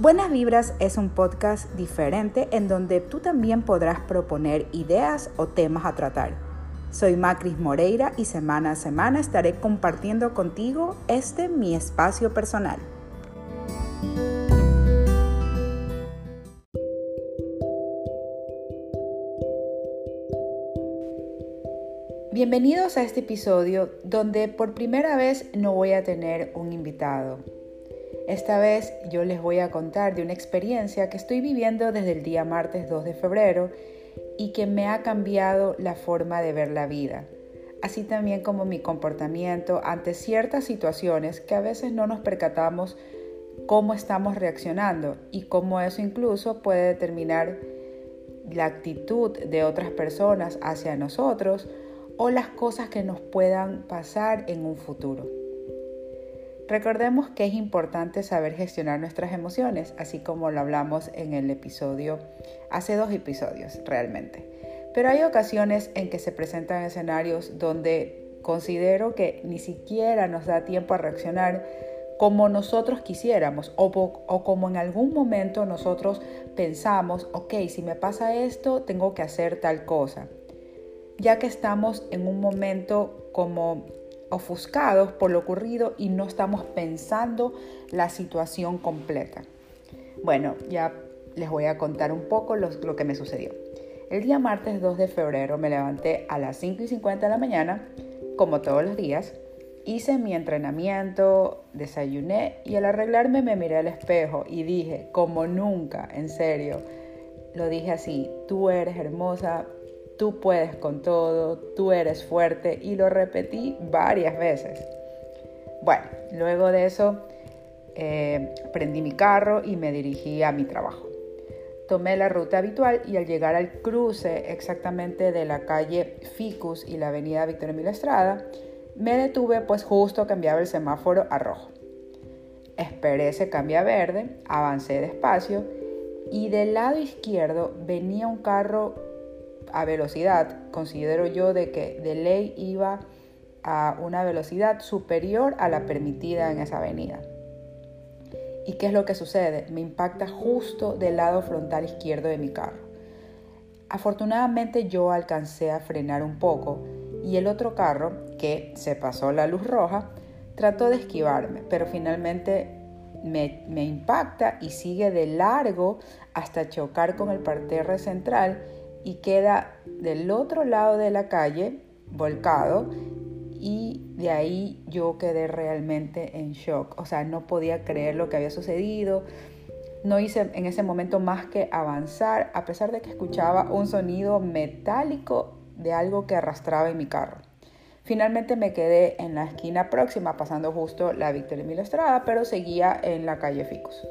Buenas Vibras es un podcast diferente en donde tú también podrás proponer ideas o temas a tratar. Soy Macris Moreira y semana a semana estaré compartiendo contigo este mi espacio personal. Bienvenidos a este episodio donde por primera vez no voy a tener un invitado. Esta vez yo les voy a contar de una experiencia que estoy viviendo desde el día martes 2 de febrero y que me ha cambiado la forma de ver la vida, así también como mi comportamiento ante ciertas situaciones que a veces no nos percatamos cómo estamos reaccionando y cómo eso incluso puede determinar la actitud de otras personas hacia nosotros o las cosas que nos puedan pasar en un futuro. Recordemos que es importante saber gestionar nuestras emociones, así como lo hablamos en el episodio, hace dos episodios realmente. Pero hay ocasiones en que se presentan escenarios donde considero que ni siquiera nos da tiempo a reaccionar como nosotros quisiéramos o, como en algún momento nosotros pensamos, ok, si me pasa esto, tengo que hacer tal cosa ya que estamos en un momento como ofuscados por lo ocurrido y no estamos pensando la situación completa. Bueno, ya les voy a contar un poco lo, que me sucedió. El día martes 2 de febrero me levanté a las 5 y 50 de la mañana, como todos los días, hice mi entrenamiento, desayuné y al arreglarme me miré al espejo y dije, como nunca, en serio, lo dije así, tú eres hermosa, tú puedes con todo, tú eres fuerte y lo repetí varias veces. Bueno, luego de eso eh, prendí mi carro y me dirigí a mi trabajo. Tomé la ruta habitual y al llegar al cruce exactamente de la calle Ficus y la avenida Victoria Emilio Estrada, me detuve pues justo cambiaba el semáforo a rojo. Esperé ese cambio a verde, avancé despacio y del lado izquierdo venía un carro a velocidad, considero yo de que de ley iba a una velocidad superior a la permitida en esa avenida. ¿Y qué es lo que sucede? Me impacta justo del lado frontal izquierdo de mi carro. Afortunadamente yo alcancé a frenar un poco y el otro carro, que se pasó la luz roja, trató de esquivarme, pero finalmente me, me impacta y sigue de largo hasta chocar con el parterre central y queda del otro lado de la calle, volcado, y de ahí yo quedé realmente en shock. O sea, no podía creer lo que había sucedido. No hice en ese momento más que avanzar, a pesar de que escuchaba un sonido metálico de algo que arrastraba en mi carro. Finalmente me quedé en la esquina próxima, pasando justo la Victoria Emilio Estrada, pero seguía en la calle Ficus.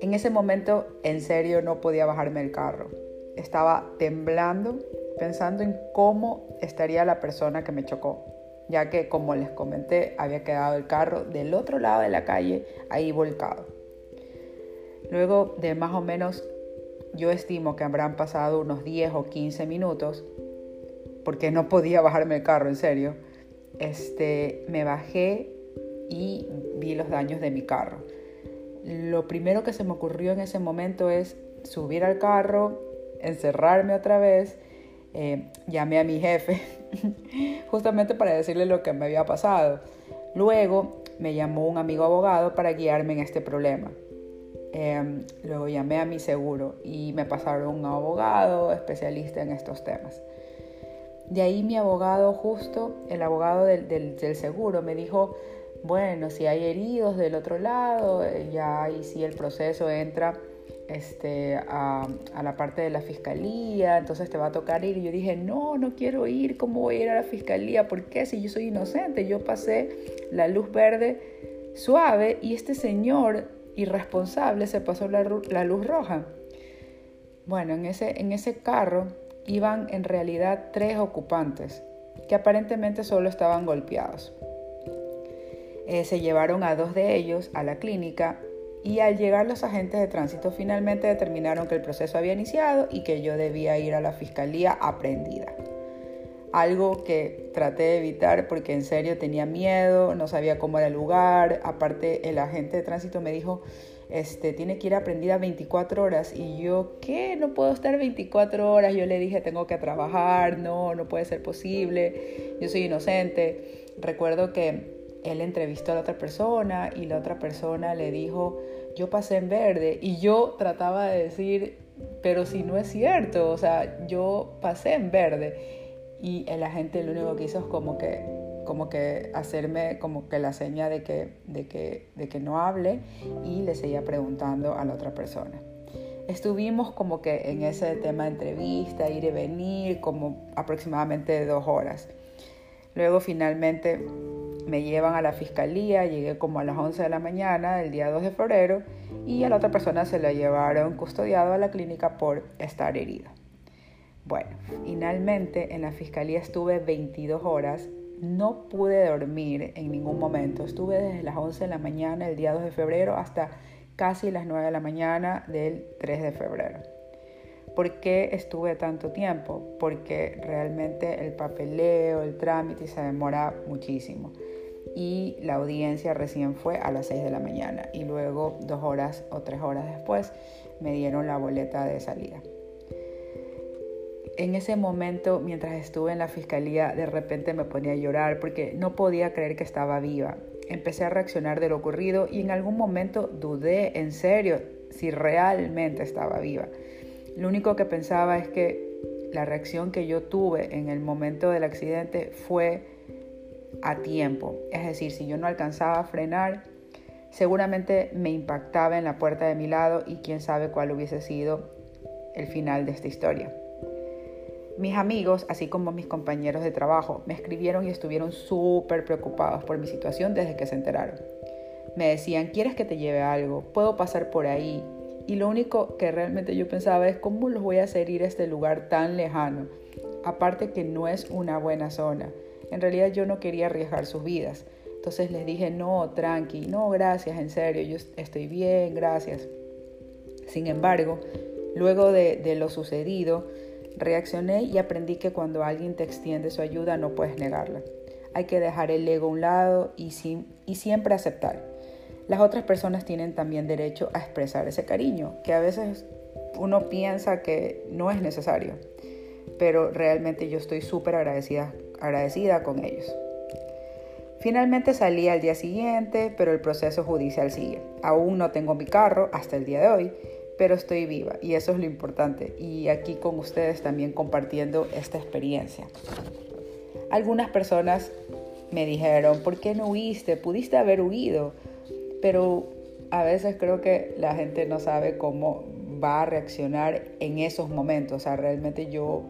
En ese momento, en serio, no podía bajarme del carro estaba temblando pensando en cómo estaría la persona que me chocó, ya que como les comenté había quedado el carro del otro lado de la calle ahí volcado. Luego de más o menos, yo estimo que habrán pasado unos 10 o 15 minutos, porque no podía bajarme el carro, en serio, este, me bajé y vi los daños de mi carro. Lo primero que se me ocurrió en ese momento es subir al carro, encerrarme otra vez, eh, llamé a mi jefe justamente para decirle lo que me había pasado. Luego me llamó un amigo abogado para guiarme en este problema. Em, luego llamé a mi seguro y me pasaron un abogado especialista en estos temas. De ahí mi abogado justo, el abogado del, del seguro, me dijo, bueno, si hay heridos del otro lado, eh, ya ahí sí el proceso entra este, a, la parte de la fiscalía, entonces te va a tocar ir. Y yo dije, no, no quiero ir, ¿cómo voy a ir a la fiscalía? ¿Por qué? Si yo soy inocente, yo pasé la luz verde suave y este señor irresponsable se pasó la, luz roja. Bueno, en ese, en ese carro iban en realidad tres ocupantes que aparentemente solo estaban golpeados. Eh, se llevaron a dos de ellos a la clínica y al llegar los agentes de tránsito finalmente determinaron que el proceso había iniciado y que yo debía ir a la fiscalía aprendida. algo que traté de evitar porque en serio tenía miedo, no sabía cómo era el lugar. Aparte, el agente de tránsito me dijo, este, tiene que ir aprendida 24 horas. Y yo, ¿qué? No puedo estar 24 horas. Yo le dije, tengo que trabajar, no, no puede ser posible, yo soy inocente. Recuerdo que él entrevistó a la otra persona y la otra persona le dijo, yo pasé en verde. Y yo trataba de decir, pero si no es cierto, o sea, yo pasé en verde y el agente lo único que hizo es como que, como que hacerme como que la seña de que, de, que, de que no hable y le seguía preguntando a la otra persona. Estuvimos como que en ese tema de entrevista, ir y venir, como aproximadamente dos horas. Luego finalmente me llevan a la fiscalía, llegué como a las 11 de la mañana del día 2 de febrero y a la otra persona se la llevaron custodiado a la clínica por estar herido. Bueno, finalmente en la fiscalía estuve 22 horas, no pude dormir en ningún momento, estuve desde las 11 de la mañana el día 2 de febrero hasta casi las 9 de la mañana del 3 de febrero. ¿Por qué estuve tanto tiempo? Porque realmente el papeleo, el trámite se demora muchísimo. Y la audiencia recién fue a las 6 de la mañana y luego dos horas o tres horas después me dieron la boleta de salida en ese momento, mientras estuve en la fiscalía, de repente me ponía a llorar porque no podía creer que estaba viva. Empecé a reaccionar de lo ocurrido y en algún momento dudé en serio si realmente estaba viva. Lo único que pensaba es que la reacción que yo tuve en el momento del accidente fue a tiempo. Es decir, si yo no alcanzaba a frenar, seguramente me impactaba en la puerta de mi lado y quién sabe cuál hubiese sido el final de esta historia. Mis amigos, así como mis compañeros de trabajo, me escribieron y estuvieron súper preocupados por mi situación desde que se enteraron. Me decían, ¿quieres que te lleve algo? ¿Puedo pasar por ahí? Y lo único que realmente yo pensaba es, ¿cómo los voy a hacer ir a este lugar tan lejano? Aparte que no es una buena zona. En realidad yo no quería arriesgar sus vidas. Entonces les dije, no, tranqui, no, gracias, en serio, yo estoy bien, gracias. Sin embargo, luego de, de lo sucedido, Reaccioné y aprendí que cuando alguien te extiende su ayuda no puedes negarla. Hay que dejar el ego a un lado y, y siempre aceptar. Las otras personas tienen también derecho a expresar ese cariño, que a veces uno piensa que no es necesario, pero realmente yo estoy súper agradecida, agradecida con ellos. Finalmente salí al día siguiente, pero el proceso judicial sigue. Aún no tengo mi carro hasta el día de hoy pero estoy viva y eso es lo importante. Y aquí con ustedes también compartiendo esta experiencia. Algunas personas me dijeron, ¿por qué no huiste? Pudiste haber huido, pero a veces creo que la gente no sabe cómo va a reaccionar en esos momentos. O sea, realmente yo,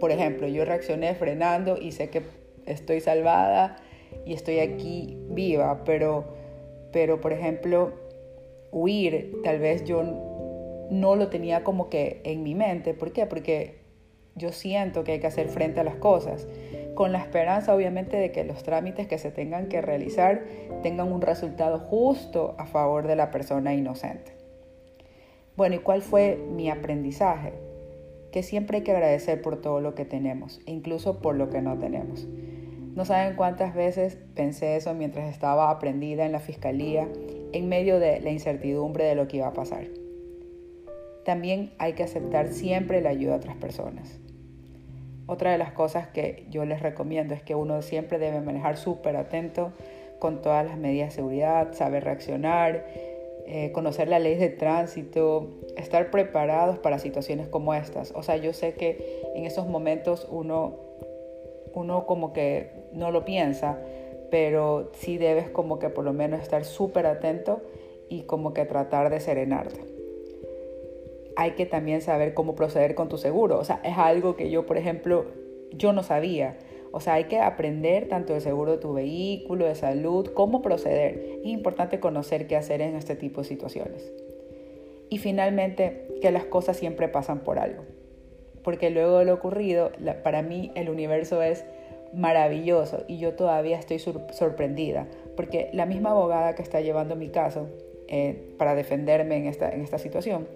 por ejemplo, yo reaccioné frenando y sé que estoy salvada y estoy aquí viva, pero, pero por ejemplo, huir, tal vez yo no lo tenía como que en mi mente. ¿Por qué? Porque yo siento que hay que hacer frente a las cosas, con la esperanza obviamente de que los trámites que se tengan que realizar tengan un resultado justo a favor de la persona inocente. Bueno, ¿y cuál fue mi aprendizaje? Que siempre hay que agradecer por todo lo que tenemos, incluso por lo que no tenemos. No saben cuántas veces pensé eso mientras estaba aprendida en la fiscalía, en medio de la incertidumbre de lo que iba a pasar también hay que aceptar siempre la ayuda de otras personas. Otra de las cosas que yo les recomiendo es que uno siempre debe manejar súper atento con todas las medidas de seguridad, saber reaccionar, eh, conocer la ley de tránsito, estar preparados para situaciones como estas. O sea, yo sé que en esos momentos uno, uno como que no lo piensa, pero sí debes como que por lo menos estar súper atento y como que tratar de serenarte hay que también saber cómo proceder con tu seguro. O sea, es algo que yo, por ejemplo, yo no sabía. O sea, hay que aprender tanto el seguro de tu vehículo, de salud, cómo proceder. Es importante conocer qué hacer en este tipo de situaciones. Y finalmente, que las cosas siempre pasan por algo. Porque luego de lo ocurrido, para mí el universo es maravilloso y yo todavía estoy sorprendida. Porque la misma abogada que está llevando mi caso eh, para defenderme en esta, en esta situación,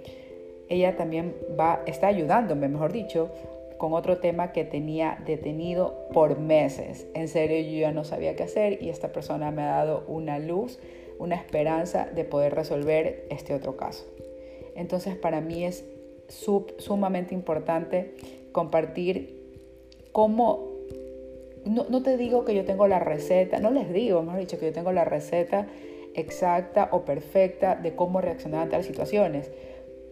ella también va, está ayudándome, mejor dicho, con otro tema que tenía detenido por meses. En serio, yo ya no sabía qué hacer y esta persona me ha dado una luz, una esperanza de poder resolver este otro caso. Entonces, para mí es sumamente importante compartir cómo, no, no, te digo que yo tengo la receta, no les digo, mejor dicho, que yo tengo la receta exacta o perfecta de cómo reaccionar ante las situaciones,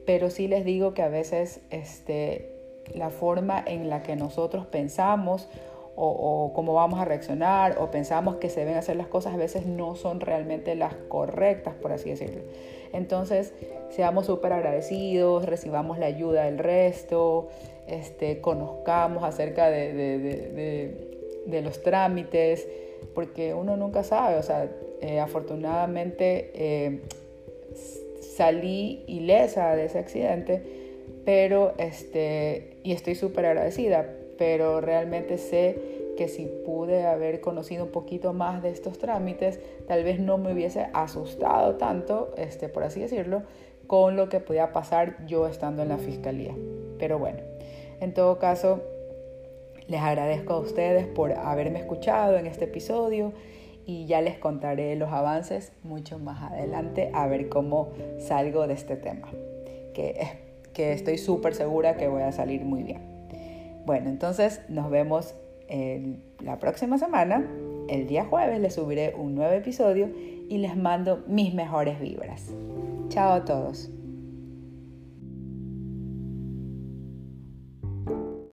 pero sí les digo que a veces este, la forma en la que nosotros pensamos o, cómo vamos a reaccionar o pensamos que se deben hacer las cosas a veces no son realmente las correctas, por así decirlo. Entonces, seamos súper agradecidos, recibamos la ayuda del resto, este, conozcamos acerca de, los trámites, porque uno nunca sabe, o sea, eh, afortunadamente eh, salí ilesa de ese accidente, pero este, y estoy súper agradecida, pero realmente sé que si pude haber conocido un poquito más de estos trámites, tal vez no me hubiese asustado tanto, este, por así decirlo, con lo que podía pasar yo estando en la fiscalía. Pero bueno, en todo caso, les agradezco a ustedes por haberme escuchado en este episodio y ya les contaré los avances mucho más adelante a ver cómo salgo de este tema, que, que estoy súper segura que voy a salir muy bien. Bueno, entonces nos vemos la próxima semana. El día jueves les subiré un nuevo episodio y les mando mis mejores vibras. Chao a todos.